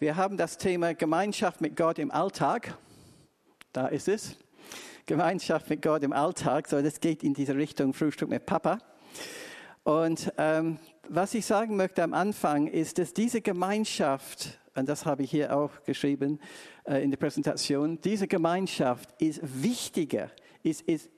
Wir haben das Thema Gemeinschaft mit Gott im Alltag. Da ist es. Gemeinschaft mit Gott im Alltag. So, das geht in diese Richtung Frühstück mit Papa. Und ähm, was ich sagen möchte am Anfang ist, dass diese Gemeinschaft, und das habe ich hier auch geschrieben äh, in der Präsentation, diese Gemeinschaft ist wichtiger, ist, ist,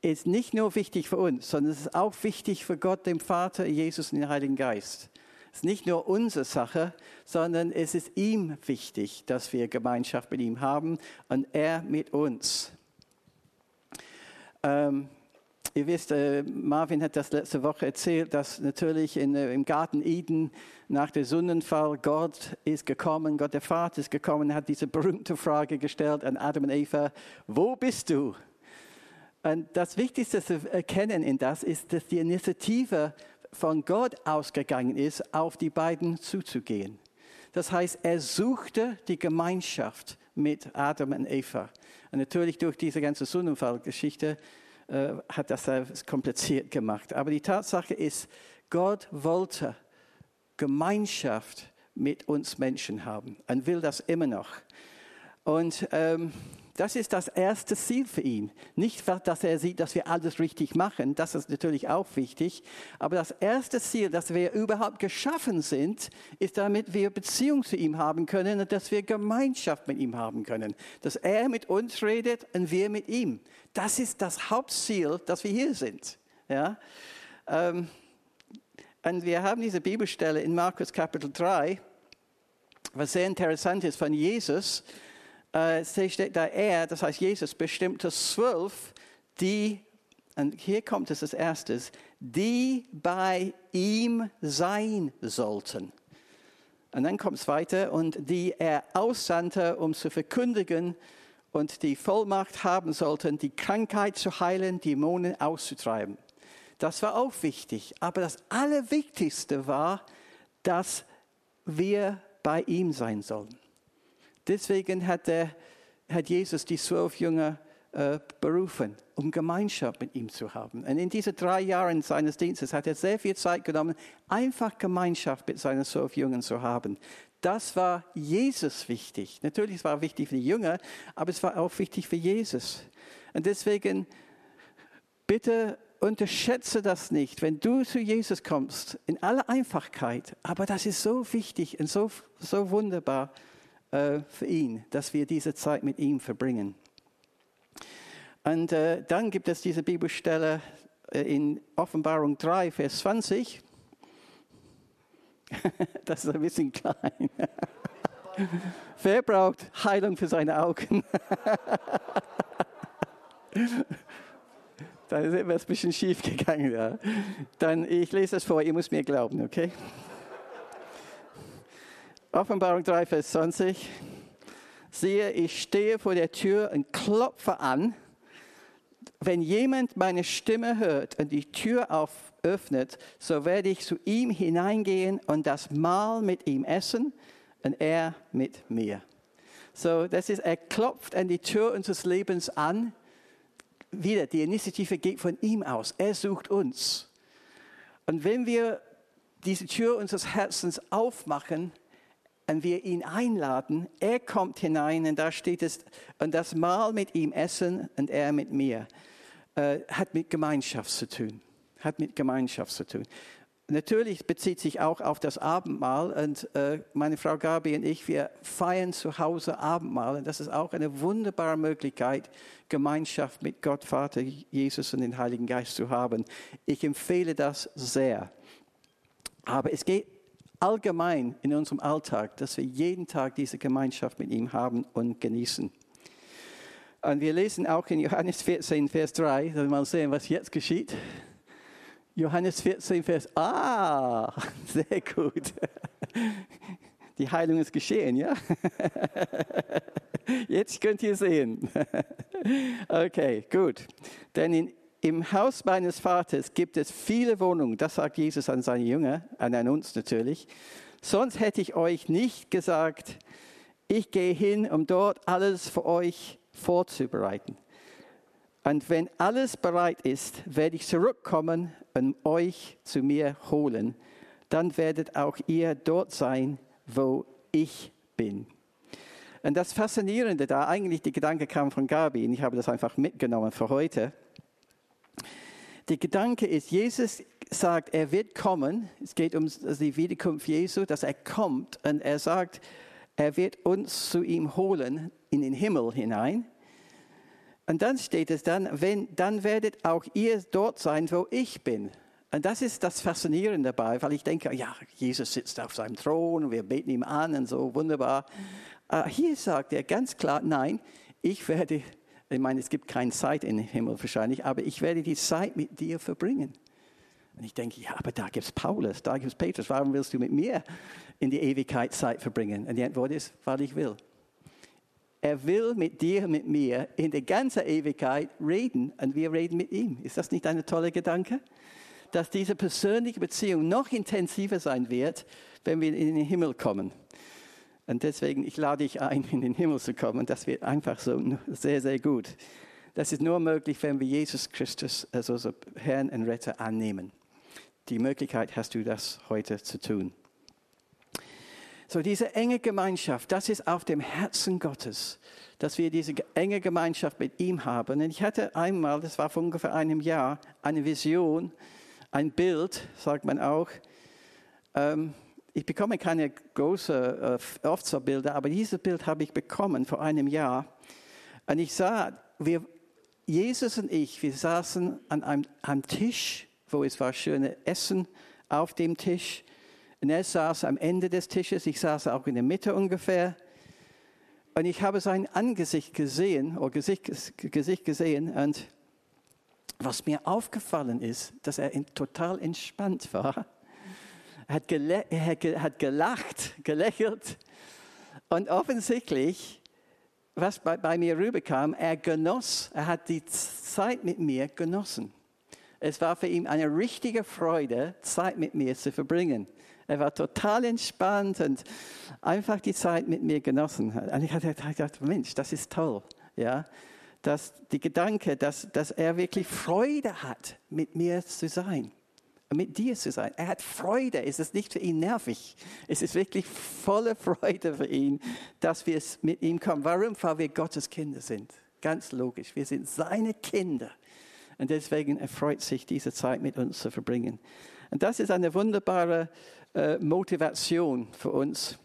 ist nicht nur wichtig für uns, sondern es ist auch wichtig für Gott, dem Vater, Jesus und den Heiligen Geist. Ist nicht nur unsere Sache, sondern es ist ihm wichtig, dass wir Gemeinschaft mit ihm haben und er mit uns. Ähm, ihr wisst, äh, Marvin hat das letzte Woche erzählt, dass natürlich in, äh, im Garten Eden nach dem Sündenfall Gott ist gekommen, Gott der Vater ist gekommen, hat diese berühmte Frage gestellt an Adam und Eva, wo bist du? Und das Wichtigste zu erkennen in das ist, dass die Initiative von Gott ausgegangen ist, auf die beiden zuzugehen. Das heißt, er suchte die Gemeinschaft mit Adam und Eva. Und natürlich durch diese ganze Sündenfallgeschichte äh, hat das kompliziert gemacht. Aber die Tatsache ist, Gott wollte Gemeinschaft mit uns Menschen haben und will das immer noch. Und ähm, das ist das erste Ziel für ihn. Nicht, dass er sieht, dass wir alles richtig machen, das ist natürlich auch wichtig, aber das erste Ziel, dass wir überhaupt geschaffen sind, ist, damit wir Beziehung zu ihm haben können und dass wir Gemeinschaft mit ihm haben können. Dass er mit uns redet und wir mit ihm. Das ist das Hauptziel, dass wir hier sind. Ja? Ähm, und wir haben diese Bibelstelle in Markus Kapitel 3, was sehr interessant ist von Jesus äh, steht da er, das heißt Jesus, bestimmte zwölf, die, und hier kommt es als erstes, die bei ihm sein sollten. Und dann kommt es weiter, und die er aussandte, um zu verkündigen und die Vollmacht haben sollten, die Krankheit zu heilen, Dämonen auszutreiben. Das war auch wichtig. Aber das Allerwichtigste war, dass wir bei ihm sein sollen. Deswegen hat, er, hat Jesus die zwölf Jünger äh, berufen, um Gemeinschaft mit ihm zu haben. Und in diesen drei Jahren seines Dienstes hat er sehr viel Zeit genommen, einfach Gemeinschaft mit seinen zwölf Jüngern zu haben. Das war Jesus wichtig. Natürlich war es wichtig für die Jünger, aber es war auch wichtig für Jesus. Und deswegen bitte unterschätze das nicht, wenn du zu Jesus kommst, in aller Einfachkeit. Aber das ist so wichtig und so, so wunderbar äh, für ihn, dass wir diese Zeit mit ihm verbringen. Und äh, dann gibt es diese Bibelstelle äh, in Offenbarung 3, Vers 20. das ist ein bisschen klein. Wer braucht Heilung für seine Augen? da ist etwas ein bisschen schief gegangen. Ja. Dann, ich lese es vor, ihr müsst mir glauben, okay? Offenbarung 3, Vers 20. Siehe, ich stehe vor der Tür und klopfe an. Wenn jemand meine Stimme hört und die Tür öffnet, so werde ich zu ihm hineingehen und das Mahl mit ihm essen und er mit mir. So, das ist, er klopft an die Tür unseres Lebens an. Wieder, die Initiative geht von ihm aus. Er sucht uns. Und wenn wir diese Tür unseres Herzens aufmachen, und wir ihn einladen, er kommt hinein und da steht es, und das Mahl mit ihm essen und er mit mir, äh, hat mit Gemeinschaft zu tun. Hat mit Gemeinschaft zu tun. Natürlich bezieht sich auch auf das Abendmahl und äh, meine Frau Gabi und ich, wir feiern zu Hause Abendmahl und das ist auch eine wunderbare Möglichkeit, Gemeinschaft mit Gott, Vater, Jesus und den Heiligen Geist zu haben. Ich empfehle das sehr. Aber es geht allgemein in unserem Alltag, dass wir jeden Tag diese Gemeinschaft mit ihm haben und genießen. Und wir lesen auch in Johannes 14, Vers 3, dann mal sehen, was jetzt geschieht. Johannes 14, Vers, ah, sehr gut. Die Heilung ist geschehen, ja? Jetzt könnt ihr sehen. Okay, gut. Denn in im Haus meines Vaters gibt es viele Wohnungen, das sagt Jesus an seine Jünger, an uns natürlich. Sonst hätte ich euch nicht gesagt, ich gehe hin, um dort alles für euch vorzubereiten. Und wenn alles bereit ist, werde ich zurückkommen und euch zu mir holen. Dann werdet auch ihr dort sein, wo ich bin. Und das Faszinierende da, eigentlich die Gedanke kam von Gabi und ich habe das einfach mitgenommen für heute. Der Gedanke ist, Jesus sagt, er wird kommen. Es geht um die Wiederkunft Jesu, dass er kommt und er sagt, er wird uns zu ihm holen in den Himmel hinein. Und dann steht es dann, wenn, dann werdet auch ihr dort sein, wo ich bin. Und das ist das Faszinierende dabei, weil ich denke, ja, Jesus sitzt auf seinem Thron und wir beten ihm an und so, wunderbar. Uh, hier sagt er ganz klar, nein, ich werde, ich meine, es gibt keine Zeit im Himmel wahrscheinlich, aber ich werde die Zeit mit dir verbringen. Und ich denke, ja, aber da gibt es Paulus, da gibt es Petrus, warum willst du mit mir in die Ewigkeit Zeit verbringen? Und die Antwort ist, weil ich will. Er will mit dir, mit mir in der ganzen Ewigkeit reden und wir reden mit ihm. Ist das nicht ein toller Gedanke? Dass diese persönliche Beziehung noch intensiver sein wird, wenn wir in den Himmel kommen. Und deswegen, ich lade dich ein, in den Himmel zu kommen. Das wird einfach so sehr, sehr gut. Das ist nur möglich, wenn wir Jesus Christus als unser Herrn und Retter annehmen. Die Möglichkeit hast du, das heute zu tun. So diese enge Gemeinschaft, das ist auf dem Herzen Gottes, dass wir diese enge Gemeinschaft mit ihm haben. Und ich hatte einmal, das war vor ungefähr einem Jahr, eine Vision, ein Bild, sagt man auch. Ähm, ich bekomme keine großen äh, oft so Bilder, aber dieses Bild habe ich bekommen vor einem Jahr. Und ich sah, wir, Jesus und ich, wir saßen an einem, einem Tisch, wo es war schönes Essen auf dem Tisch. Und er saß am Ende des Tisches, ich saß auch in der Mitte ungefähr. Und ich habe sein Angesicht gesehen, oder Gesicht, Gesicht gesehen. Und was mir aufgefallen ist, dass er total entspannt war hat, er hat gelacht, gelächelt. Und offensichtlich, was bei, bei mir rüberkam, er genoss, er hat die Zeit mit mir genossen. Es war für ihn eine richtige Freude, Zeit mit mir zu verbringen. Er war total entspannt und einfach die Zeit mit mir genossen. Und ich hatte gedacht, Mensch, das ist toll. Ja, dass die Gedanke, dass, dass er wirklich Freude hat, mit mir zu sein mit dir zu sein. Er hat Freude. Es ist nicht für ihn nervig. Es ist wirklich volle Freude für ihn, dass wir mit ihm kommen. Warum? Weil wir Gottes Kinder sind. Ganz logisch. Wir sind seine Kinder. Und deswegen erfreut sich diese Zeit mit uns zu verbringen. Und das ist eine wunderbare äh, Motivation für uns,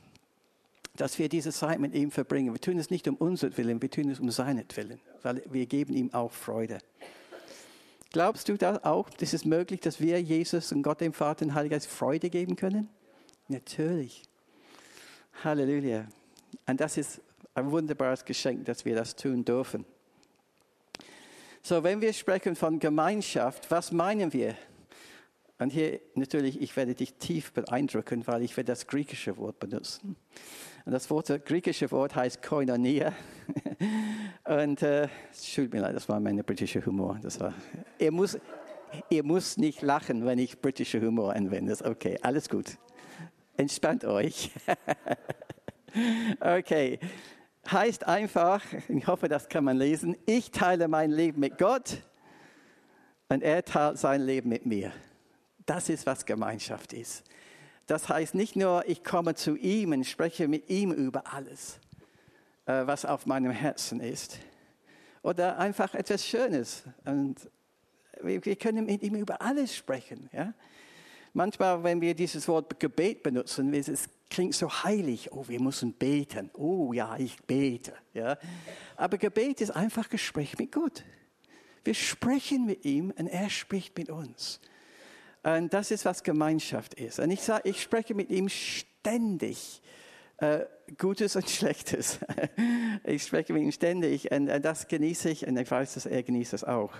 dass wir diese Zeit mit ihm verbringen. Wir tun es nicht um unseren Willen, wir tun es um seinetwillen, weil wir geben ihm auch Freude. Glaubst du da auch, dass es möglich, dass wir Jesus und Gott dem Vater und Heiligen Geist Freude geben können? Natürlich. Halleluja. Und das ist ein wunderbares Geschenk, dass wir das tun dürfen. So, wenn wir sprechen von Gemeinschaft, was meinen wir? Und hier natürlich, ich werde dich tief beeindrucken, weil ich werde das griechische Wort benutzen. Und das Wort, das griechische Wort heißt Koinonia. Und äh, es tut mir leid, das war mein britischer Humor. Das war, ihr, muss, ihr muss nicht lachen, wenn ich britischer Humor anwende. Okay, alles gut. Entspannt euch. okay. Heißt einfach, ich hoffe, das kann man lesen, ich teile mein Leben mit Gott und er teilt sein Leben mit mir. Das ist, was Gemeinschaft ist. Das heißt nicht nur, ich komme zu ihm und spreche mit ihm über alles, äh, was auf meinem Herzen ist. Oder einfach etwas Schönes. Und wir können mit ihm über alles sprechen. Ja? Manchmal, wenn wir dieses Wort Gebet benutzen, es klingt so heilig. Oh, wir müssen beten. Oh ja, ich bete. Ja? Aber Gebet ist einfach Gespräch mit Gott. Wir sprechen mit ihm und er spricht mit uns. Und das ist, was Gemeinschaft ist. Und ich sage, ich spreche mit ihm ständig. Äh, Gutes und Schlechtes. ich spreche mit ihm ständig und das genieße ich und ich weiß, dass er genießt es auch.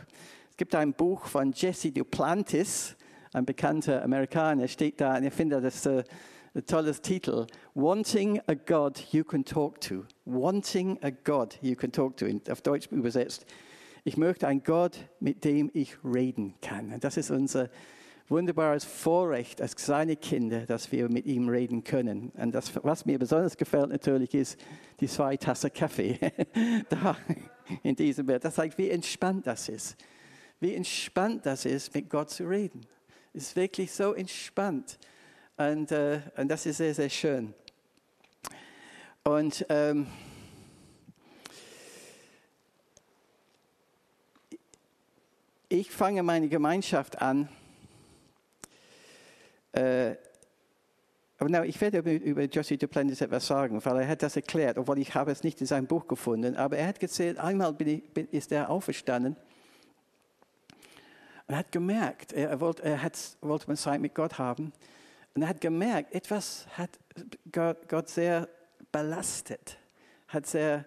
Es gibt ein Buch von Jesse Duplantis, ein bekannter Amerikaner, steht da und ich finde das äh, ein tolles Titel. Wanting a God you can talk to. Wanting a God you can talk to. Auf Deutsch übersetzt. Ich möchte einen Gott, mit dem ich reden kann. Und das ist unser wunderbares Vorrecht als seine Kinder, dass wir mit ihm reden können. Und das, was mir besonders gefällt natürlich, ist die zwei Tassen Kaffee da in diesem Bild. Das zeigt, wie entspannt das ist. Wie entspannt das ist, mit Gott zu reden. Es ist wirklich so entspannt. Und, äh, und das ist sehr, sehr schön. Und ähm, ich fange meine Gemeinschaft an. Äh, aber no, ich werde über, Josie Duplantis etwas sagen, weil er hat das erklärt, obwohl ich habe es nicht in seinem Buch gefunden. Aber er hat erzählt, einmal ich, ist er auferstanden und hat gemerkt, er, wollte, er hat, wollte man Zeit mit Gott haben. Und er hat gemerkt, etwas hat Gott, Gott sehr belastet, hat sehr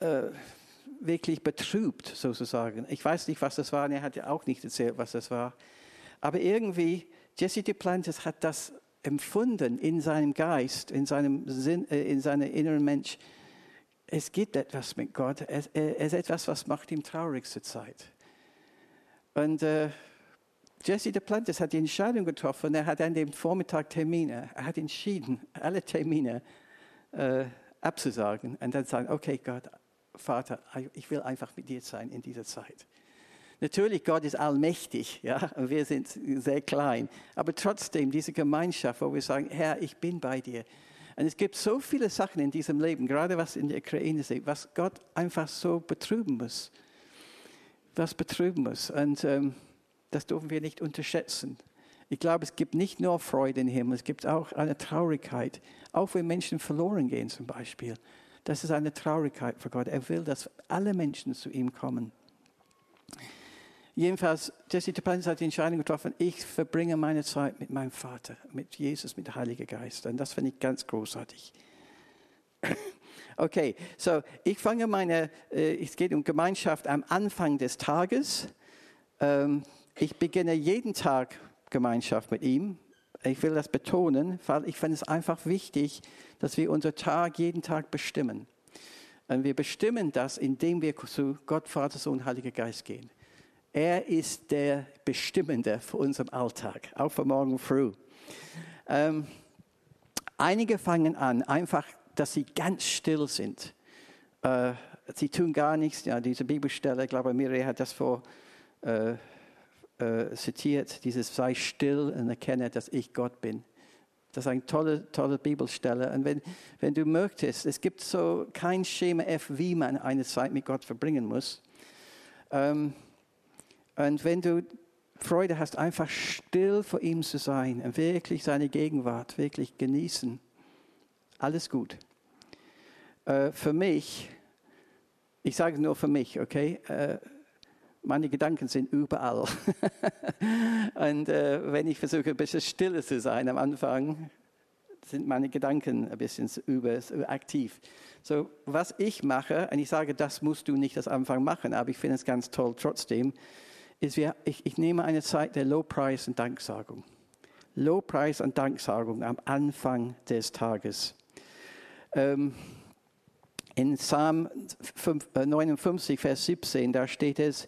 äh, wirklich betrübt sozusagen. Ich weiß nicht, was das war, und er hat ja auch nicht erzählt, was das war. Aber irgendwie, Jesse Duplantis hat das empfunden in seinem Geist, in seinem Sinn, äh, in seinem inneren Mensch. Es gibt etwas mit Gott. Es, es ist etwas, was macht ihm traurig zur Zeit. Und äh, Jesse de Plantes hat die Entscheidung getroffen. Er hat an dem Vormittag Termine. Er hat entschieden, alle Termine äh, abzusagen und dann sagen: Okay, Gott, Vater, ich will einfach mit dir sein in dieser Zeit. Natürlich, Gott ist allmächtig, ja, und wir sind sehr klein. Aber trotzdem, diese Gemeinschaft, wo wir sagen, Herr, ich bin bei dir. Und es gibt so viele Sachen in diesem Leben, gerade was in der Ukraine ist, was Gott einfach so betrüben muss. Was betrüben muss. Und ähm, das dürfen wir nicht unterschätzen. Ich glaube, es gibt nicht nur Freude im Himmel, es gibt auch eine Traurigkeit. Auch wenn Menschen verloren gehen zum Beispiel. Das ist eine Traurigkeit für Gott. Er will, dass alle Menschen zu ihm kommen. Jedenfalls, Jesse Duplantis hat die Entscheidung getroffen, ich verbringe meine Zeit mit meinem Vater, mit Jesus, mit dem Heiligen Geist. Und das finde ich ganz großartig. Okay, so ich fange meine, äh, es geht um Gemeinschaft am Anfang des Tages. Ähm, ich beginne jeden Tag Gemeinschaft mit ihm. Ich will das betonen, weil ich finde es einfach wichtig, dass wir unseren Tag jeden Tag bestimmen. Und wir bestimmen das, indem wir zu Gott, Vater, Sohn, Heiliger Geist gehen. Er ist der Bestimmende für unseren Alltag, auch für morgen früh. Ähm, einige fangen an, einfach, dass sie ganz still sind. Äh, sie tun gar nichts. Ja, diese Bibelstelle, ich glaube, Miriam hat das vor äh, äh, zitiert, dieses sei still und erkenne, dass ich Gott bin. Das ist eine tolle, tolle Bibelstelle. Und wenn, wenn du möchtest, es gibt so kein Schema F, wie man eine Zeit mit Gott verbringen muss. Ähm, und wenn du Freude hast, einfach still vor ihm zu sein und wirklich seine Gegenwart wirklich genießen, alles gut. Äh, für mich, ich sage nur für mich, okay, äh, meine Gedanken sind überall. und äh, wenn ich versuche, ein bisschen stiller zu sein am Anfang, sind meine Gedanken ein bisschen überaktiv. So, was ich mache, und ich sage, das musst du nicht am Anfang machen, aber ich finde es ganz toll trotzdem, ist, wir, ich, ich nehme eine Zeit der Lobpreis und Danksagung. Lobpreis und Danksagung am Anfang des Tages. Ähm, in Psalm 59, äh, Vers 17, da steht es,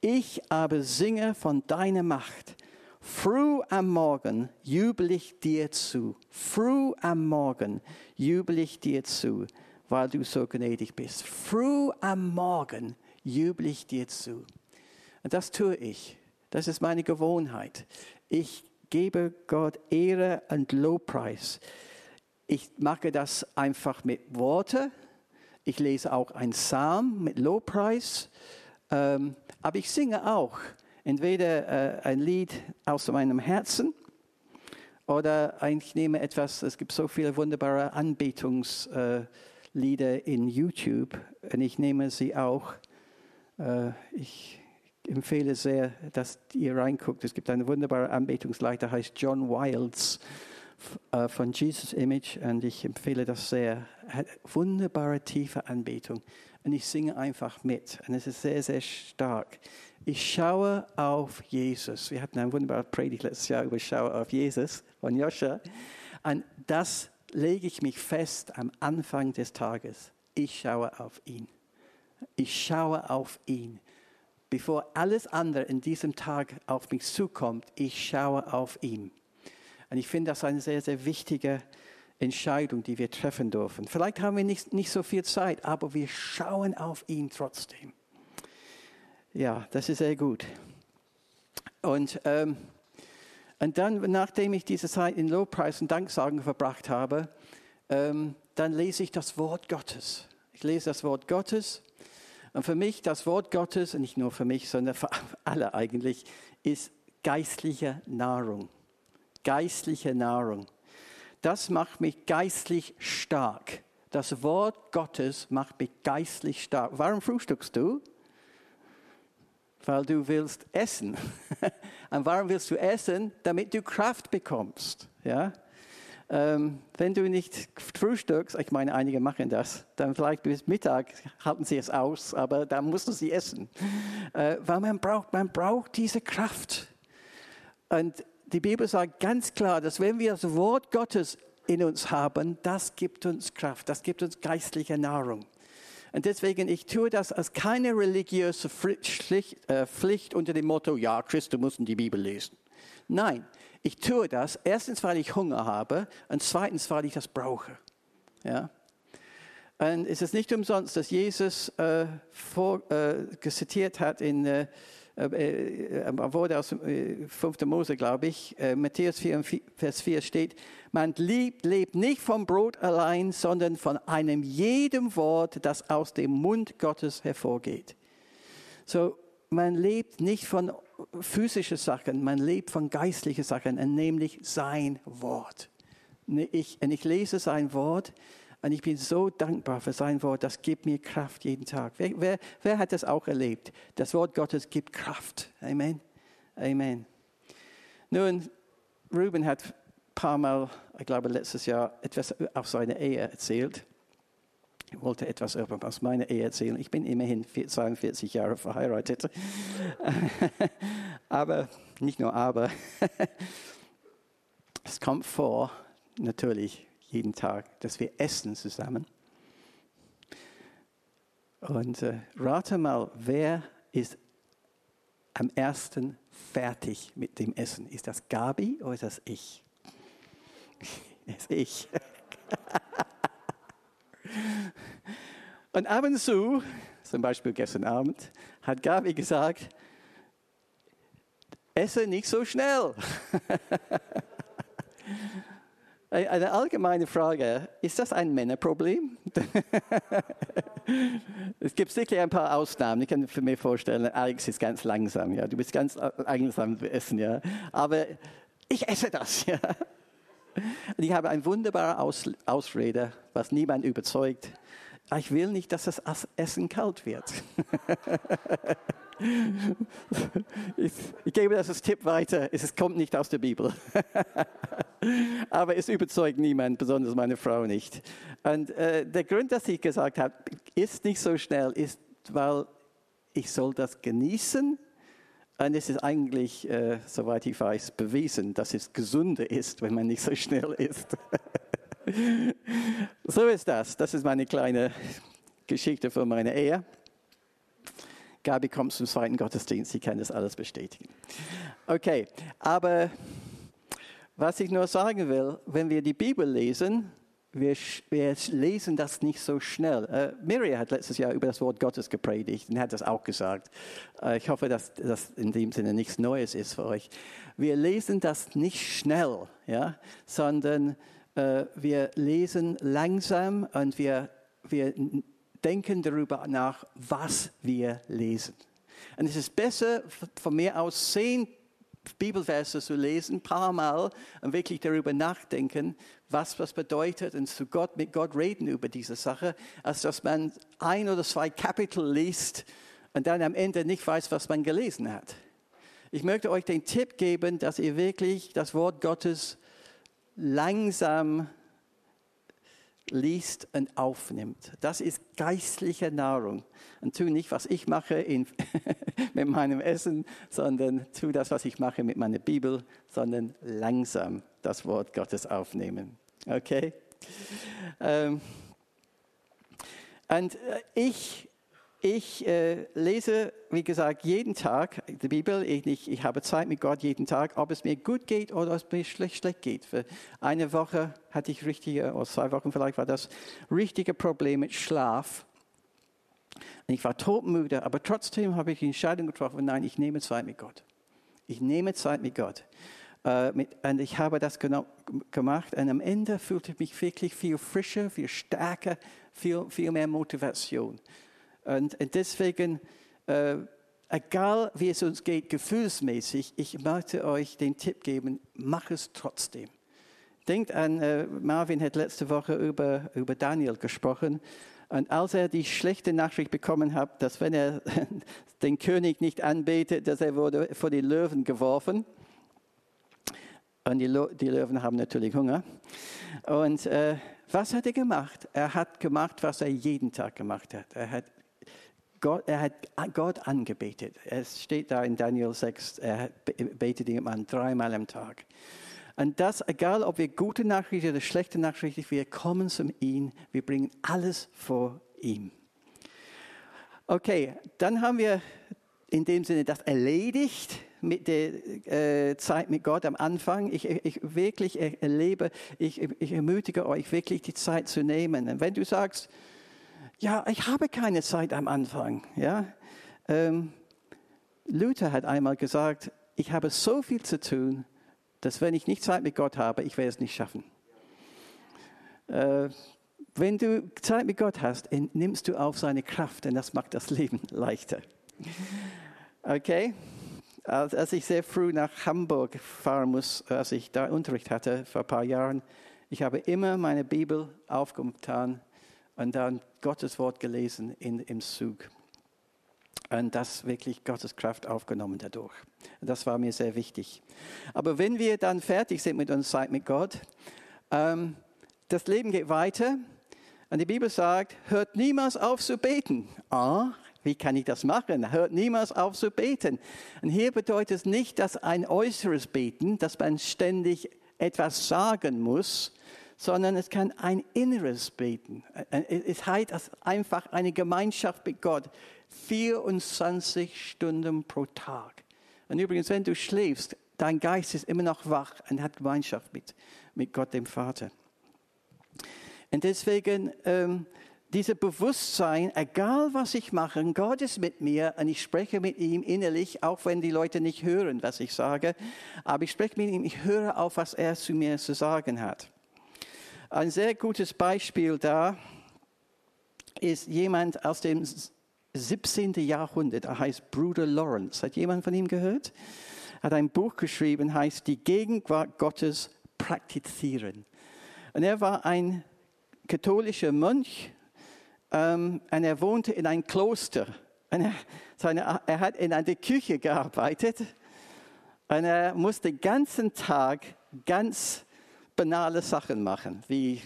ich aber singe von deiner Macht. Früh am Morgen jubel ich dir zu. Früh am Morgen jubel ich dir zu, weil du so gnädig bist. Früh am Morgen jubel ich dir zu. Und das tue ich. Das ist meine Gewohnheit. Ich gebe Gott Ehre und Lobpreis. Ich mache das einfach mit Worten. Ich lese auch ein Psalm mit Lobpreis. Ähm, aber ich singe auch entweder äh, ein Lied aus meinem Herzen oder ich nehme etwas, es gibt so viele wunderbare Anbetungslieder in YouTube und ich nehme sie auch. Äh, ich empfehle sehr, dass ihr reinguckt. Es gibt einen wunderbaren Anbetungsleiter, heißt John Wilds äh, von Jesus Image und ich empfehle das sehr. Hat wunderbare tiefe Anbetung und ich singe einfach mit und es ist sehr, sehr stark. Ich schaue auf Jesus. Wir hatten eine wunderbare Predigt letztes Jahr über Schaue auf Jesus von Joscha und das lege ich mich fest am Anfang des Tages. Ich schaue auf ihn. Ich schaue auf ihn bevor alles andere in diesem Tag auf mich zukommt, ich schaue auf ihn. Und ich finde das eine sehr, sehr wichtige Entscheidung, die wir treffen dürfen. Vielleicht haben wir nicht, nicht so viel Zeit, aber wir schauen auf ihn trotzdem. Ja, das ist sehr gut. Und, ähm, und dann, nachdem ich diese Zeit in Lobpreis und Danksagen verbracht habe, ähm, dann lese ich das Wort Gottes. Ich lese das Wort Gottes. Und für mich das Wort Gottes, und nicht nur für mich, sondern für alle eigentlich, ist geistliche Nahrung. Geistliche Nahrung. Das macht mich geistlich stark. Das Wort Gottes macht mich geistlich stark. Warum frühstückst du? Weil du willst essen. Und warum willst du essen? Damit du Kraft bekommst. Ja? Ähm, wenn du nicht frühstückst, ich meine, einige machen das, dann vielleicht bis Mittag halten sie es aus, aber dann musst du sie essen. Äh, weil man braucht, man braucht diese Kraft. Und die Bibel sagt ganz klar, dass wenn wir das Wort Gottes in uns haben, das gibt uns Kraft, das gibt uns geistliche Nahrung. Und deswegen, ich tue das als keine religiöse Pflicht, äh, Pflicht unter dem Motto, ja, Christen müssen die Bibel lesen. Nein, ich tue das erstens, weil ich Hunger habe und zweitens, weil ich das brauche. Ja? Und es ist nicht umsonst, dass Jesus äh, vor, äh, zitiert hat in äh, äh, äh, wurde aus 5. Äh, Mose, glaube ich, Matthäus 4, Vers 4 steht, man lebt, lebt nicht vom Brot allein, sondern von einem jedem Wort, das aus dem Mund Gottes hervorgeht. So, man lebt nicht von physischen Sachen, man lebt von geistlichen Sachen, nämlich sein Wort. Ich, und ich lese sein Wort und ich bin so dankbar für sein Wort, das gibt mir Kraft jeden Tag. Wer, wer, wer hat das auch erlebt? Das Wort Gottes gibt Kraft. Amen. Amen. Nun, Ruben hat ein paar Mal, ich glaube letztes Jahr, etwas auf seine Ehe erzählt. Ich wollte etwas aus meiner Ehe erzählen. Ich bin immerhin 42 Jahre verheiratet. aber, nicht nur aber, es kommt vor, natürlich, jeden Tag, dass wir essen zusammen. Und äh, rate mal, wer ist am ersten fertig mit dem Essen? Ist das Gabi oder ist das ich? ist ich. Und ab und zu, zum Beispiel gestern Abend, hat Gabi gesagt, esse nicht so schnell. Eine allgemeine Frage, ist das ein Männerproblem? es gibt sicher ein paar Ausnahmen. Ich kann mir vorstellen, Alex ist ganz langsam, ja. Du bist ganz langsam zu essen, ja. Aber ich esse das, ja. Und ich habe eine wunderbare Aus Ausrede, was niemand überzeugt. Ich will nicht, dass das Essen kalt wird. ich, ich, gebe das als Tipp weiter. Es kommt nicht aus der Bibel. Aber es überzeugt niemand, besonders meine Frau nicht. Und äh, der Grund, dass ich gesagt habe, ist nicht so schnell, ist, weil ich soll das genießen. Und es ist eigentlich, äh, soweit ich weiß, bewiesen, dass es gesünder ist, wenn man nicht so schnell isst. so ist das. Das ist meine kleine Geschichte von meiner Ehe. Gabi kommt zum zweiten Gottesdienst, sie kann das alles bestätigen. Okay, aber was ich nur sagen will, wenn wir die Bibel lesen, wir, wir lesen das nicht so schnell. Äh, Miriam hat letztes Jahr über das Wort Gottes gepredigt und hat das auch gesagt. Äh, ich hoffe, dass das in dem Sinne nichts Neues ist für euch. Wir lesen das nicht schnell, ja, sondern wir lesen langsam und wir, wir denken darüber nach, was wir lesen. Und es ist besser, von mir aus zehn Bibelverse zu lesen, ein paar Mal und wirklich darüber nachdenken, was das bedeutet und zu Gott, mit Gott reden über diese Sache, als dass man ein oder zwei Kapitel liest und dann am Ende nicht weiß, was man gelesen hat. Ich möchte euch den Tipp geben, dass ihr wirklich das Wort Gottes langsam liest und aufnimmt. Das ist geistliche Nahrung. Und tu nicht, was ich mache in, mit meinem Essen, sondern tu das, was ich mache mit meiner Bibel, sondern langsam das Wort Gottes aufnehmen. Okay? Ähm, und äh, ich ich äh, lese, wie gesagt, jeden Tag die Bibel. Ich, ich, habe Zeit mit Gott jeden Tag, ob es mir gut geht oder ob es mir schlecht, schlecht geht. Für eine Woche hatte ich richtige, oder zwei Wochen vielleicht war das, richtige Probleme mit Schlaf. Ich war todmüde, aber trotzdem habe ich die Entscheidung getroffen, nein, ich nehme Zeit mit Gott. Ich nehme Zeit mit Gott. Äh, mit, und ich habe das genau gemacht und am Ende fühlte ich mich wirklich viel frischer, viel stärker, viel, viel mehr Motivation. Und, und deswegen, äh, egal wie es uns geht, gefühlsmäßig, ich möchte euch den Tipp geben, mach es trotzdem. Denkt an, äh, Marvin hat letzte Woche über, über Daniel gesprochen. Und als er die schlechte Nachricht bekommen hat, dass wenn er den König nicht anbetet, dass er wurde vor die Löwen geworfen. Und die, die Löwen haben natürlich Hunger. Und äh, was hat er gemacht? Er hat gemacht, was er jeden Tag gemacht hat. Er hat Gott, er hat Gott angebetet. Es steht da in Daniel 6, er betet ihn an dreimal am Tag. Und das, egal ob wir gute Nachrichten oder schlechte Nachrichten, wir kommen zu ihm, wir bringen alles vor ihm. Okay, dann haben wir in dem Sinne das erledigt mit der äh, Zeit mit Gott am Anfang. Ich, ich wirklich erlebe, ich, ich ermutige euch wirklich die Zeit zu nehmen. Und wenn du sagst, ja, ich habe keine Zeit am Anfang. Ja? Ähm, Luther hat einmal gesagt, ich habe so viel zu tun, dass wenn ich nicht Zeit mit Gott habe, ich werde es nicht schaffen. Äh, wenn du Zeit mit Gott hast, nimmst du auf seine Kraft, denn das macht das Leben leichter. Okay? Als, ich sehr früh nach Hamburg fahren muss, als ich da Unterricht hatte vor ein paar Jahren, ich habe immer meine Bibel aufgetan und dann Gottes Wort gelesen in, im Zug. Und das wirklich Gottes Kraft aufgenommen dadurch. Das war mir sehr wichtig. Aber wenn wir dann fertig sind mit unserer Zeit mit Gott, ähm, das Leben geht weiter. Und die Bibel sagt, hört niemals auf zu beten. Ah, wie kann ich das machen? Hört niemals auf zu beten. Und hier bedeutet es nicht, dass ein äußeres Beten, dass man ständig etwas sagen muss, sondern es kann ein inneres Beten. Es heißt einfach eine Gemeinschaft mit Gott. 24 Stunden pro Tag. Und übrigens, wenn du schläfst, dein Geist ist immer noch wach und hat Gemeinschaft mit, mit Gott, dem Vater. Und deswegen, ähm, dieses Bewusstsein, egal was ich mache, Gott ist mit mir und ich spreche mit ihm innerlich, auch wenn die Leute nicht hören, was ich sage, aber ich spreche mit ihm, ich höre auf, was er zu mir zu sagen hat. Ein sehr gutes Beispiel da ist jemand aus dem 17. Jahrhundert, er heißt Bruder Lawrence. Hat jemand von ihm gehört? Hat ein Buch geschrieben, heißt Die Gegenwart Gottes praktizieren. Und er war ein katholischer Mönch ähm, und er wohnte in einem Kloster. Und er, seine, er hat in einer Küche gearbeitet und er musste den ganzen Tag ganz banale Sachen machen, wie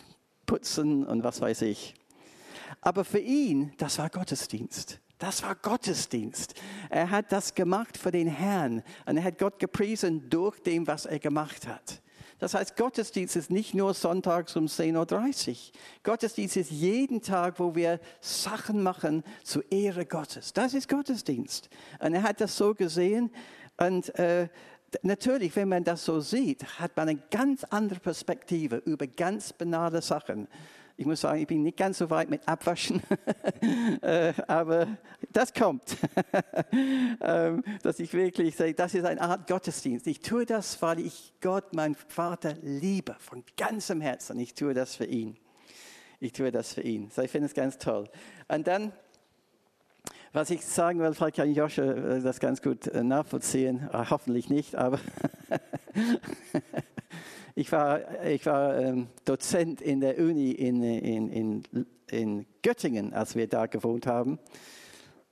putzen und was weiß ich. Aber für ihn, das war Gottesdienst. Das war Gottesdienst. Er hat das gemacht für den Herrn und er hat Gott gepriesen durch dem, was er gemacht hat. Das heißt, Gottesdienst ist nicht nur sonntags um 10.30 Uhr. Gottesdienst ist jeden Tag, wo wir Sachen machen zur Ehre Gottes. Das ist Gottesdienst. Und er hat das so gesehen und äh, natürlich, wenn man das so sieht, hat man eine ganz andere Perspektive über ganz banale Sachen. Ich muss sagen, ich bin nicht ganz so weit mit Abwaschen, äh, aber das kommt, ähm, dass ich wirklich sage, das ist eine Art Gottesdienst. Ich tue das, weil ich Gott, mein Vater, liebe, von ganzem Herzen. Ich tue das für ihn. Ich tue das für ihn. So, ich finde es ganz toll. Und dann was ich sagen will, vielleicht kann Joshua äh, das ganz gut äh, nachvollziehen, äh, hoffentlich nicht, aber ich war, ich war ähm, Dozent in der Uni in, in, in, in Göttingen, als wir da gewohnt haben.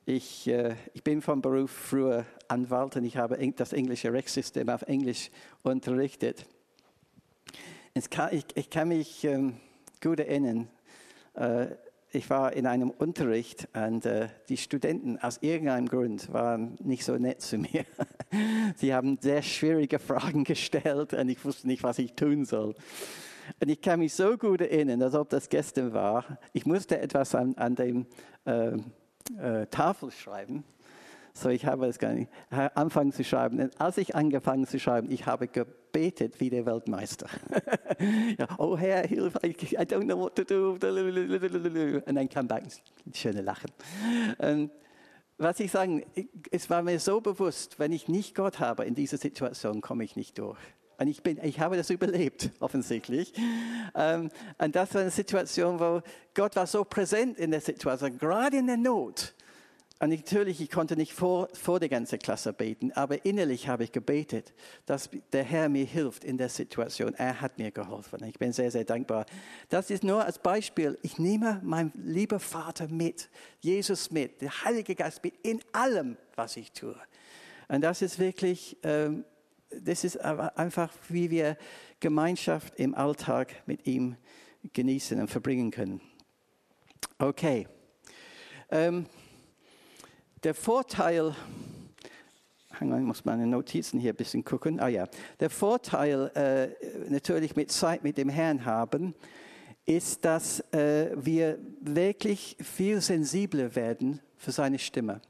Ich, ich bin vom Beruf früher Anwalt und ich habe das englische Rechtssystem auf Englisch unterrichtet. Ich kann, ich, ich kann mich ähm, gut erinnern, ich war in einem Unterricht und äh, die Studenten aus irgendeinem Grund waren nicht so nett zu mir. Sie haben sehr schwierige Fragen gestellt und ich wusste nicht, was ich tun soll. Und ich kann mich so gut erinnern, als ob das gestern war. Ich musste etwas an, an dem äh, äh, Tafel schreiben. So, ich habe es gar nicht angefangen zu schreiben. Und als ich angefangen zu schreiben, ich habe gebetet wie der Weltmeister. ja, oh Herr, hilf, I don't know what to do. Und dann kam back ein schönes Lachen. Und was ich sagen, es war mir so bewusst, wenn ich nicht Gott habe in dieser Situation, komme ich nicht durch. Und ich, bin, ich habe das überlebt, offensichtlich. Ähm, und das war eine Situation, wo Gott war so präsent in der Situation, gerade in der Not. Und natürlich, ich konnte nicht vor, vor der ganzen Klasse beten, aber innerlich habe ich gebetet, dass der Herr mir hilft in der Situation. Er hat mir geholfen. Ich bin sehr, sehr dankbar. Das ist nur als Beispiel. Ich nehme meinen lieben Vater mit, Jesus mit, der Heilige Geist mit in allem, was ich tue. Und das ist wirklich, ähm, das ist einfach, wie wir Gemeinschaft im Alltag mit ihm genießen und verbringen können. Okay. Ähm, der Vorteil, ich muss meine Notizen hier ein bisschen gucken. Ah ja, der Vorteil äh, natürlich mit Zeit mit dem Herrn haben, ist, dass äh, wir wirklich viel sensibler werden für seine Stimme.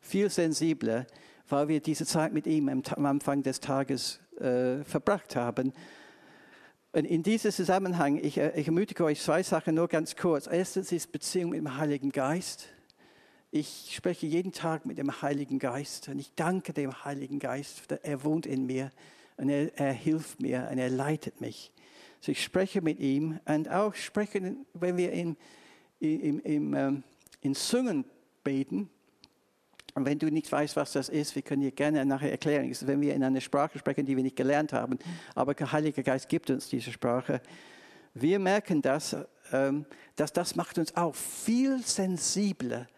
Viel sensibler, weil wir diese Zeit mit ihm am Anfang des Tages äh, verbracht haben. Und in diesem Zusammenhang, ich, äh, ich ermutige euch zwei Sachen nur ganz kurz. Erstens ist Beziehung mit dem Heiligen Geist. Ich spreche jeden Tag mit dem Heiligen Geist und ich danke dem Heiligen Geist. Er wohnt in mir und er, er hilft mir und er leitet mich. So ich spreche mit ihm und auch spreche, wenn wir in, in, in, ähm, in Singen beten. Und wenn du nicht weißt, was das ist, wir können dir gerne nachher erklären. Ist, wenn wir in einer Sprache sprechen, die wir nicht gelernt haben. Aber der Heilige Geist gibt uns diese Sprache. Wir merken das, ähm, dass das macht uns auch viel sensibler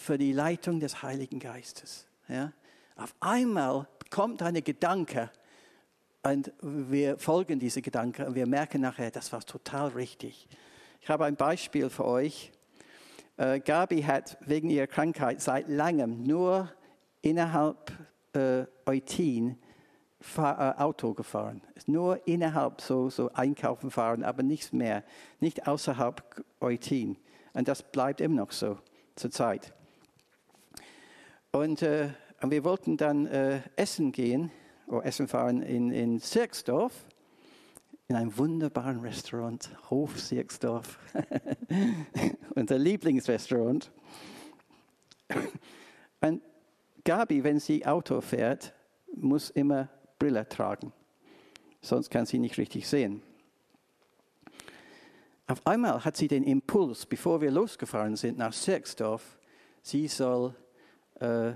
für die Leitung des Heiligen Geistes. Ja? Auf einmal kommt ein Gedanke und wir folgen diesem Gedanken und wir merken nachher, das war total richtig. Ich habe ein Beispiel für euch. Äh, Gabi hat wegen ihrer Krankheit seit langem nur innerhalb äh, Eutin fahr, äh, Auto gefahren. Nur innerhalb so, so einkaufen fahren, aber nichts mehr. Nicht außerhalb Eutin. Und das bleibt immer noch so zur Zeit. Und, äh, und wir wollten dann äh, essen gehen, oder essen fahren in, in Sirksdorf, in einem wunderbaren Restaurant, Hof Sirksdorf, unser Lieblingsrestaurant. Und Gabi, wenn sie Auto fährt, muss immer Brille tragen, sonst kann sie nicht richtig sehen. Auf einmal hat sie den Impuls, bevor wir losgefahren sind nach Sirksdorf, sie soll äh,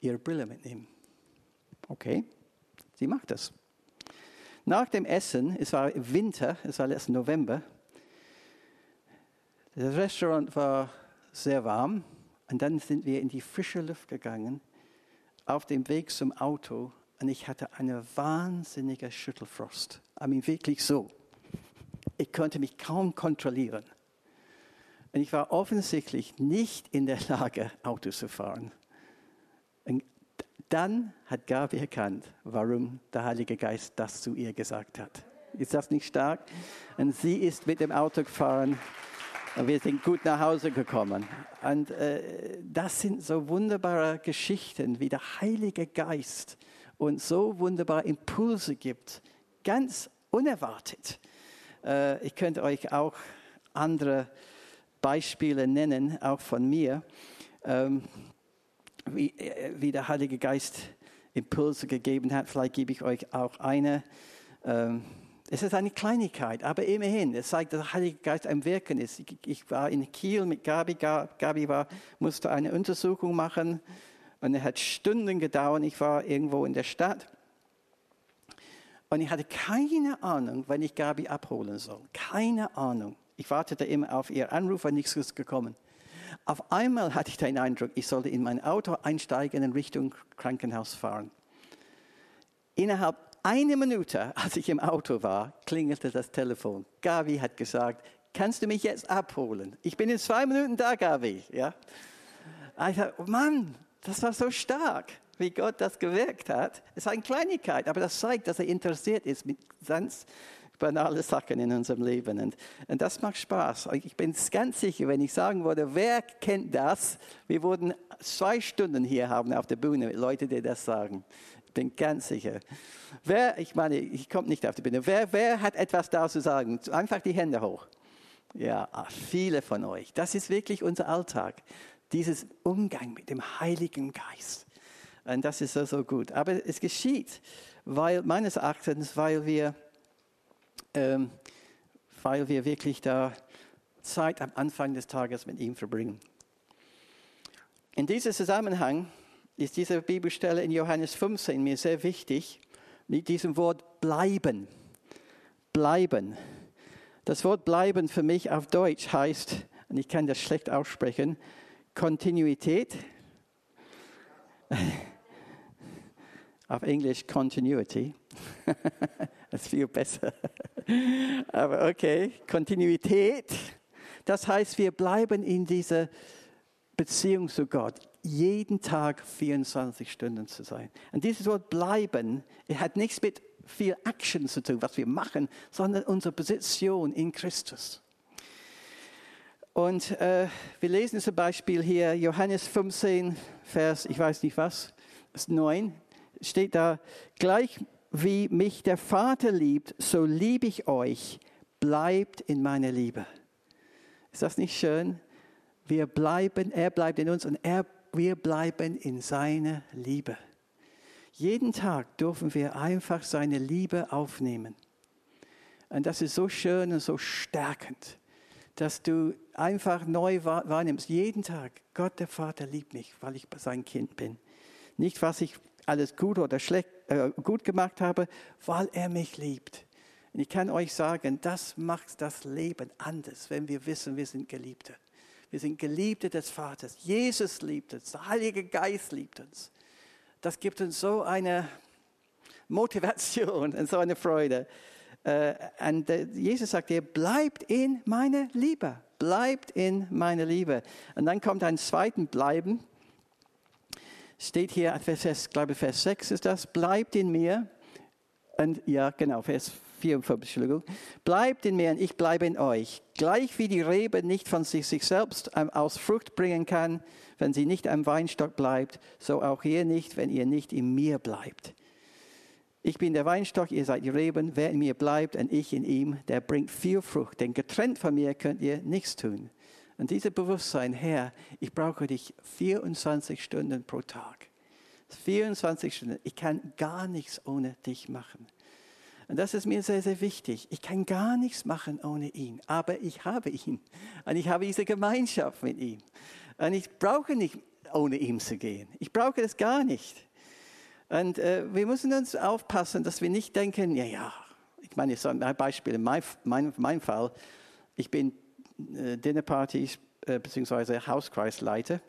ihre Brille mitnehmen. Okay, sie macht das. Nach dem Essen, es war Winter, es war letzten November, das Restaurant war sehr warm und dann sind wir in die frische Luft gegangen, auf dem Weg zum Auto und ich hatte eine wahnsinnige Schüttelfrost. I mean, wirklich so. Ich konnte mich kaum kontrollieren. Und ich war offensichtlich nicht in der Lage, Auto zu fahren. Dann hat Gabi erkannt, warum der Heilige Geist das zu ihr gesagt hat. Ist das nicht stark? Und sie ist mit dem Auto gefahren und wir sind gut nach Hause gekommen. Und äh, das sind so wunderbare Geschichten, wie der Heilige Geist uns so wunderbare Impulse gibt, ganz unerwartet. Äh, ich könnte euch auch andere Beispiele nennen, auch von mir. Ähm, wie, äh, wie der Heilige Geist Impulse gegeben hat. Vielleicht gebe ich euch auch eine. Ähm, es ist eine Kleinigkeit, aber immerhin, es zeigt, dass der Heilige Geist am Wirken ist. Ich, ich war in Kiel mit Gabi, Gabi war, musste eine Untersuchung machen und es hat Stunden gedauert. Ich war irgendwo in der Stadt und ich hatte keine Ahnung, wann ich Gabi abholen soll. Keine Ahnung. Ich wartete immer auf ihr Anruf, aber nichts ist gekommen. Auf einmal hatte ich den Eindruck, ich sollte in mein Auto einsteigen und Richtung Krankenhaus fahren. Innerhalb einer Minute, als ich im Auto war, klingelte das Telefon. Gavi hat gesagt, kannst du mich jetzt abholen? Ich bin in zwei Minuten da, Gavi. Ja? Ich dachte, Mann, das war so stark, wie Gott das gewirkt hat. Es ist eine Kleinigkeit, aber das zeigt, dass er interessiert ist mit ganz banale Sachen in unserem Leben. Und, und das macht Spaß. Ich bin ganz sicher, wenn ich sagen würde, wer kennt das? Wir würden zwei Stunden hier haben auf der Bühne mit Leuten, die das sagen. Ich bin ganz sicher. Wer, ich meine, ich komme nicht auf die Bühne. Wer, wer hat etwas da zu sagen? Einfach die Hände hoch. Ja, ah, viele von euch. Das ist wirklich unser Alltag. Dieses Umgang mit dem Heiligen Geist. Und das ist so, so gut. Aber es geschieht, weil meines Erachtens, weil wir, ähm, weil wir wirklich da Zeit am Anfang des Tages mit ihm verbringen. In diesem Zusammenhang ist diese Bibelstelle in Johannes 15 mir sehr wichtig, mit diesem Wort bleiben. Bleiben. Das Wort bleiben für mich auf Deutsch heißt, und ich kann das schlecht aussprechen, Kontinuität. Auf Englisch Continuity. das ist viel besser. Aber okay, Kontinuität. Das heißt, wir bleiben in dieser Beziehung zu Gott, jeden Tag 24 Stunden zu sein. Und dieses Wort bleiben, hat nichts mit viel Action zu tun, was wir machen, sondern unsere Position in Christus. Und äh, wir lesen zum Beispiel hier Johannes 15, Vers, ich weiß nicht was, 9, steht da, gleich wie mich der Vater liebt, so liebe ich euch, bleibt in meiner Liebe. Ist das nicht schön? Wir bleiben, er bleibt in uns und er, wir bleiben in seiner Liebe. Jeden Tag dürfen wir einfach seine Liebe aufnehmen. Und das ist so schön und so stärkend dass du einfach neu wahrnimmst, jeden Tag, Gott der Vater liebt mich, weil ich sein Kind bin. Nicht, was ich alles gut oder schlecht, äh, gut gemacht habe, weil er mich liebt. Und ich kann euch sagen, das macht das Leben anders, wenn wir wissen, wir sind Geliebte. Wir sind Geliebte des Vaters. Jesus liebt uns, der Heilige Geist liebt uns. Das gibt uns so eine Motivation und so eine Freude. Und äh, Jesus sagt, ihr bleibt in meiner Liebe. Bleibt in meiner Liebe. Und dann kommt ein zweiten Bleiben. Steht hier, Vers, glaube Vers 6 ist das. Bleibt in mir. Und ja, genau, Vers 4 und 5, Entschuldigung. Bleibt in mir und ich bleibe in euch. Gleich wie die Rebe nicht von sich, sich selbst ähm, aus Frucht bringen kann, wenn sie nicht am Weinstock bleibt, so auch ihr nicht, wenn ihr nicht in mir bleibt. Ich bin der Weinstock, ihr seid die Reben. Wer in mir bleibt und ich in ihm, der bringt viel Frucht. Denn getrennt von mir könnt ihr nichts tun. Und dieses Bewusstsein, Herr, ich brauche dich 24 Stunden pro Tag. 24 Stunden. Ich kann gar nichts ohne dich machen. Und das ist mir sehr, sehr wichtig. Ich kann gar nichts machen ohne ihn, aber ich habe ihn. Und ich habe diese Gemeinschaft mit ihm. Und ich brauche nicht ohne ihn zu gehen. Ich brauche das gar nicht. Und äh, wir müssen uns aufpassen, dass wir nicht denken, ja, ja, ich meine, so ein Beispiel, in mein, mein, Fall, ich bin Dinnerpartys äh, bzw. Hauskreisleiter.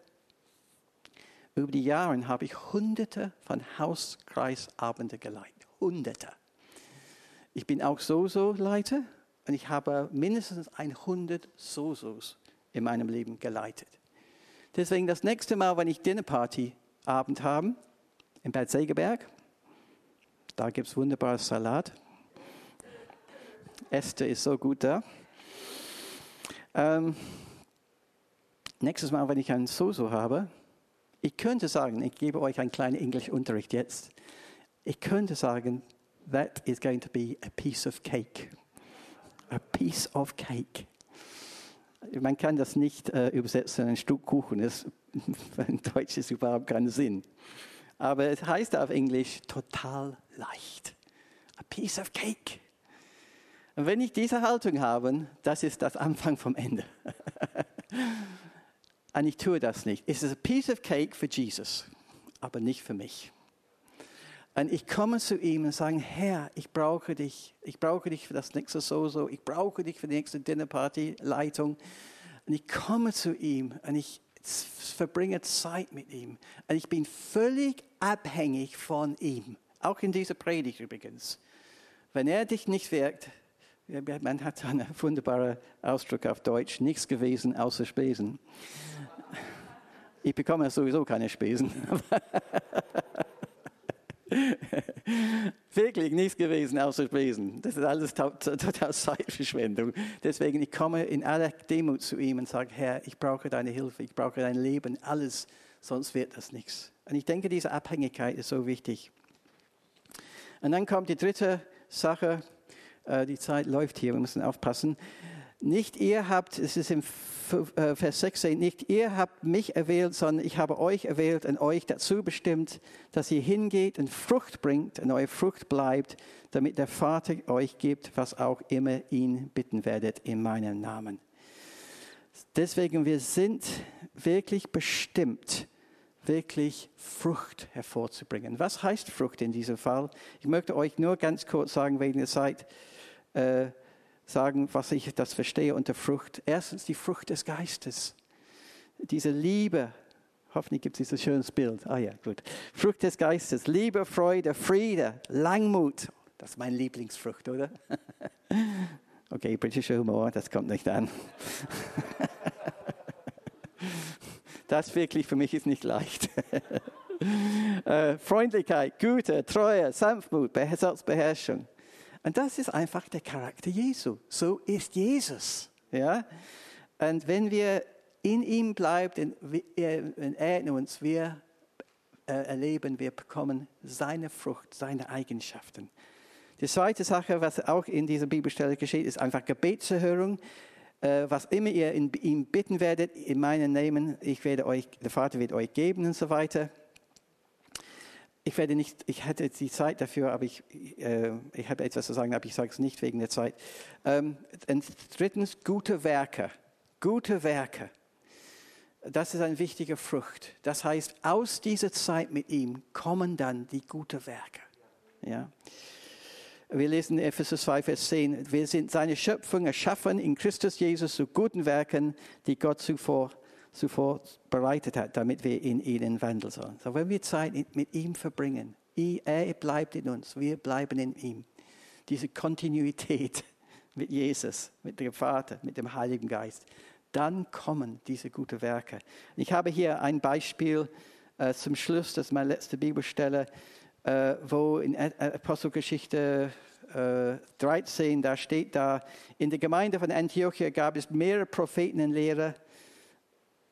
Über die Jahre habe ich hunderte von Hauskreisabenden geleitet. Hunderte. Ich bin auch Soso-Leiter und ich habe mindestens 100 Sosos in meinem Leben geleitet. Deswegen das nächste Mal, wenn ich Dinnerparty-Abend habe, in Bad Segeberg. Da gibt es wunderbares Salat. Esther ist so gut da. Ähm, nächstes Mal, wenn ich einen Soso habe, ich könnte sagen, ich gebe euch einen kleinen Englischunterricht jetzt. Ich könnte sagen, that is going to be a piece of cake. A piece of cake. Man kann das nicht äh, übersetzen in ein Stück Kuchen. Das, in Deutsch ist überhaupt keinen Sinn. Aber es heißt auf Englisch total leicht. A piece of cake. Und wenn ich diese Haltung habe, das ist das Anfang vom Ende. Und ich tue das nicht. Es ist a piece of cake für Jesus, aber nicht für mich. Und ich komme zu ihm und sage, Herr, ich brauche dich. Ich brauche dich für das nächste Soso. Ich brauche dich für die nächste Dinnerparty-Leitung. Und ich komme zu ihm und ich verbringe Zeit mit ihm. Und ich bin völlig abhängig von ihm. Auch in dieser Predigt übrigens. Wenn er dich nicht wirkt, man hat einen wunderbaren Ausdruck auf Deutsch, nichts gewesen außer Spesen. Ich bekomme sowieso keine Spesen. Wirklich nichts gewesen außer Spesen. Das ist alles total Zeitverschwendung. Deswegen, ich komme in aller Demut zu ihm und sage, Herr, ich brauche deine Hilfe, ich brauche dein Leben, alles, sonst wird das nichts. Und ich denke, diese Abhängigkeit ist so wichtig. Und dann kommt die dritte Sache, die Zeit läuft hier, wir müssen aufpassen. Nicht ihr habt, es ist im äh, Vers 16, nicht ihr habt mich erwählt, sondern ich habe euch erwählt und euch dazu bestimmt, dass ihr hingeht und Frucht bringt und eure Frucht bleibt, damit der Vater euch gibt, was auch immer ihn bitten werdet in meinem Namen. Deswegen, wir sind wirklich bestimmt, wirklich Frucht hervorzubringen. Was heißt Frucht in diesem Fall? Ich möchte euch nur ganz kurz sagen, wegen der Zeit, äh, sagen, was ich das verstehe unter Frucht. Erstens die Frucht des Geistes. Diese Liebe. Hoffentlich gibt es dieses schönes Bild. Ah ja, gut. Frucht des Geistes. Liebe, Freude, Friede, Langmut. Das ist meine Lieblingsfrucht, oder? Okay, britischer Humor, das kommt nicht an. Das wirklich für mich ist nicht leicht. Äh, Freundlichkeit, Güte, Treue, Sanftmut, Selbstbeherrschung. Und das ist einfach der Charakter Jesu. So ist Jesus. Ja? Und wenn wir in ihm bleiben, und er in uns, wir äh, erleben, wir bekommen seine Frucht, seine Eigenschaften. Die zweite Sache, was auch in dieser Bibelstelle geschieht, ist einfach Gebetserhörung. Äh, was immer ihr in ihm bitten werdet, in meinem Namen, ich werde euch, der Vater wird euch geben und so weiter. Ich werde nicht, ich hätte die Zeit dafür, aber ich, äh, ich habe etwas zu sagen, aber ich sage es nicht wegen der Zeit. Ähm, und drittens, gute Werke. Gute Werke. Das ist eine wichtige Frucht. Das heißt, aus dieser Zeit mit ihm kommen dann die guten Werke. Ja. Wir lesen Epheser 2, Vers 10. Wir sind seine Schöpfung erschaffen in Christus Jesus zu guten Werken, die Gott zuvor, zuvor bereitet hat, damit wir in ihnen wandeln sollen. So, wenn wir Zeit mit ihm verbringen, er bleibt in uns, wir bleiben in ihm. Diese Kontinuität mit Jesus, mit dem Vater, mit dem Heiligen Geist, dann kommen diese guten Werke. Ich habe hier ein Beispiel äh, zum Schluss, das ist meine letzte Bibelstelle äh, wo in Apostelgeschichte äh, 13, da steht da, in der Gemeinde von Antiochia gab es mehrere Propheten und Lehrer.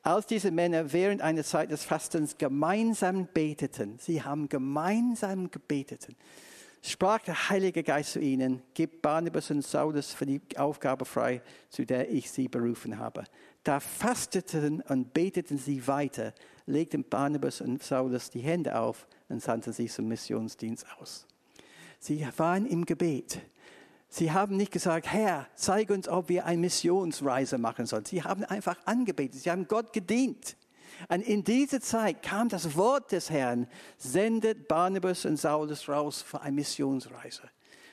Als diese Männer während einer Zeit des Fastens gemeinsam beteten, sie haben gemeinsam gebetet, sprach der Heilige Geist zu ihnen, gib Barnabas und Saulus für die Aufgabe frei, zu der ich sie berufen habe. Da fasteten und beteten sie weiter, legten Barnabas und Saulus die Hände auf und sandten sie zum Missionsdienst aus. Sie waren im Gebet. Sie haben nicht gesagt, Herr, zeig uns, ob wir eine Missionsreise machen sollen. Sie haben einfach angebetet. Sie haben Gott gedient. Und in dieser Zeit kam das Wort des Herrn, sendet Barnabas und Saulus raus für eine Missionsreise.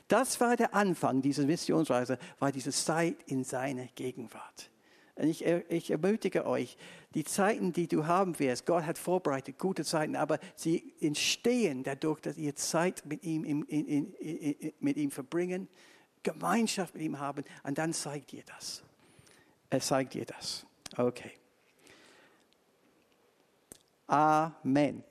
Das war der Anfang dieser Missionsreise, war diese Zeit in seiner Gegenwart. Und ich, ich ermutige euch, die Zeiten, die du haben wirst, Gott hat vorbereitet, gute Zeiten, aber sie entstehen dadurch, dass ihr Zeit mit ihm, in, in, in, mit ihm verbringen, Gemeinschaft mit ihm haben, und dann zeigt dir das. Er zeigt dir das. Okay. Amen.